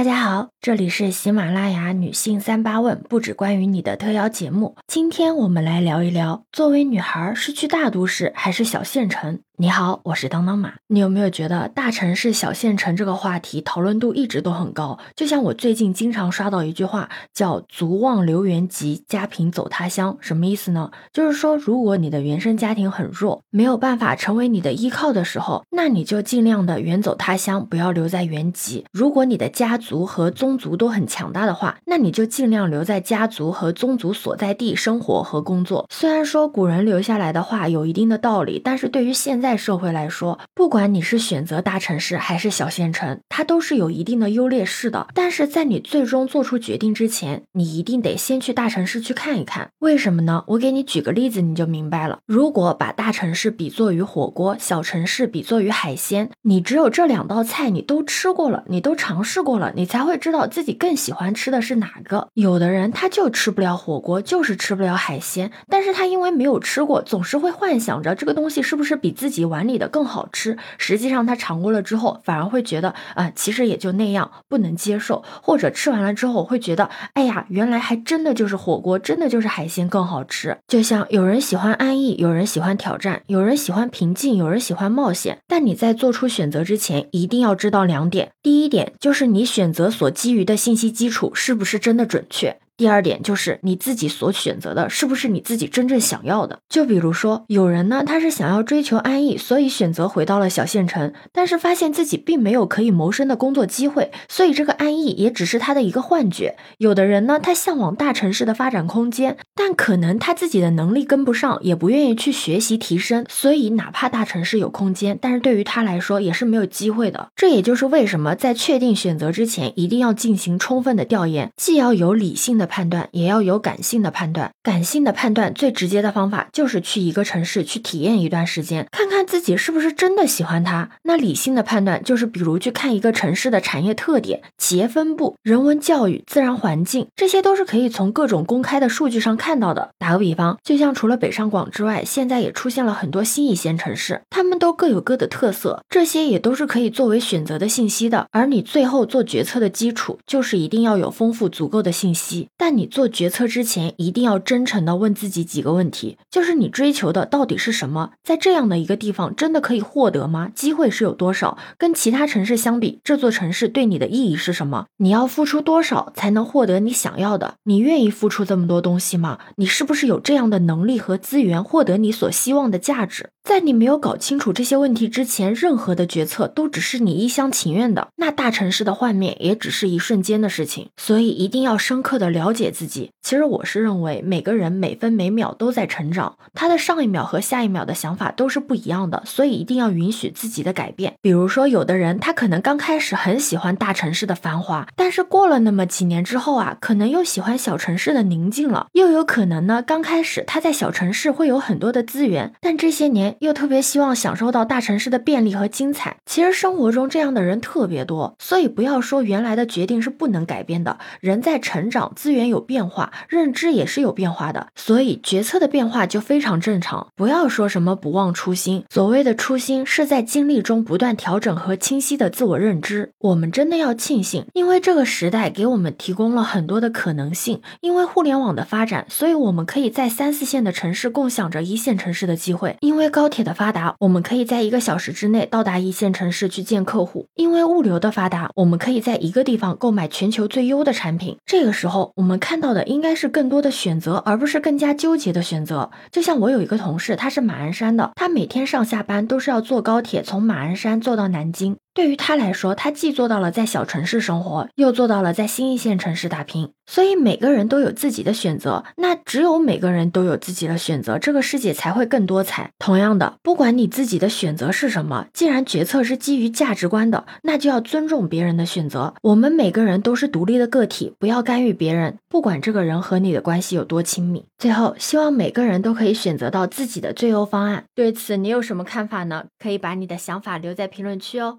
大家好，这里是喜马拉雅女性三八问，不止关于你的特邀节目。今天我们来聊一聊，作为女孩是去大都市还是小县城？你好，我是当当马。你有没有觉得大城市、小县城这个话题讨论度一直都很高？就像我最近经常刷到一句话，叫“足望留原籍，家贫走他乡”，什么意思呢？就是说，如果你的原生家庭很弱，没有办法成为你的依靠的时候，那你就尽量的远走他乡，不要留在原籍。如果你的家族和宗宗族都很强大的话，那你就尽量留在家族和宗族所在地生活和工作。虽然说古人留下来的话有一定的道理，但是对于现。在社会来说，不管你是选择大城市还是小县城，它都是有一定的优劣势的。但是在你最终做出决定之前，你一定得先去大城市去看一看。为什么呢？我给你举个例子，你就明白了。如果把大城市比作于火锅，小城市比作于海鲜，你只有这两道菜你都吃过了，你都尝试过了，你才会知道自己更喜欢吃的是哪个。有的人他就吃不了火锅，就是吃不了海鲜，但是他因为没有吃过，总是会幻想着这个东西是不是比自己。碗里的更好吃，实际上他尝过了之后，反而会觉得啊，其实也就那样，不能接受。或者吃完了之后会觉得，哎呀，原来还真的就是火锅，真的就是海鲜更好吃。就像有人喜欢安逸，有人喜欢挑战，有人喜欢平静，有人喜欢冒险。但你在做出选择之前，一定要知道两点：第一点就是你选择所基于的信息基础是不是真的准确。第二点就是你自己所选择的是不是你自己真正想要的？就比如说，有人呢，他是想要追求安逸，所以选择回到了小县城，但是发现自己并没有可以谋生的工作机会，所以这个安逸也只是他的一个幻觉。有的人呢，他向往大城市的发展空间，但可能他自己的能力跟不上，也不愿意去学习提升，所以哪怕大城市有空间，但是对于他来说也是没有机会的。这也就是为什么在确定选择之前，一定要进行充分的调研，既要有理性的。判断也要有感性的判断，感性的判断最直接的方法就是去一个城市去体验一段时间，看看自己是不是真的喜欢它。那理性的判断就是，比如去看一个城市的产业特点、企业分布、人文教育、自然环境，这些都是可以从各种公开的数据上看到的。打个比方，就像除了北上广之外，现在也出现了很多新一线城市，他们都各有各的特色，这些也都是可以作为选择的信息的。而你最后做决策的基础，就是一定要有丰富足够的信息。但你做决策之前，一定要真诚的问自己几个问题，就是你追求的到底是什么？在这样的一个地方，真的可以获得吗？机会是有多少？跟其他城市相比，这座城市对你的意义是什么？你要付出多少才能获得你想要的？你愿意付出这么多东西吗？你是不是有这样的能力和资源，获得你所希望的价值？在你没有搞清楚这些问题之前，任何的决策都只是你一厢情愿的。那大城市的幻灭也只是一瞬间的事情，所以一定要深刻的了了解自己。其实我是认为，每个人每分每秒都在成长，他的上一秒和下一秒的想法都是不一样的，所以一定要允许自己的改变。比如说，有的人他可能刚开始很喜欢大城市的繁华，但是过了那么几年之后啊，可能又喜欢小城市的宁静了。又有可能呢，刚开始他在小城市会有很多的资源，但这些年。又特别希望享受到大城市的便利和精彩。其实生活中这样的人特别多，所以不要说原来的决定是不能改变的。人在成长，资源有变化，认知也是有变化的，所以决策的变化就非常正常。不要说什么不忘初心，所谓的初心是在经历中不断调整和清晰的自我认知。我们真的要庆幸，因为这个时代给我们提供了很多的可能性。因为互联网的发展，所以我们可以在三四线的城市共享着一线城市的机会。因为高铁的发达，我们可以在一个小时之内到达一线城市去见客户。因为物流的发达，我们可以在一个地方购买全球最优的产品。这个时候，我们我们看到的应该是更多的选择，而不是更加纠结的选择。就像我有一个同事，他是马鞍山的，他每天上下班都是要坐高铁从马鞍山坐到南京。对于他来说，他既做到了在小城市生活，又做到了在新一线城市打拼。所以每个人都有自己的选择，那只有每个人都有自己的选择，这个世界才会更多彩。同样的，不管你自己的选择是什么，既然决策是基于价值观的，那就要尊重别人的选择。我们每个人都是独立的个体，不要干预别人，不管这个人和你的关系有多亲密。最后，希望每个人都可以选择到自己的最优方案。对此，你有什么看法呢？可以把你的想法留在评论区哦。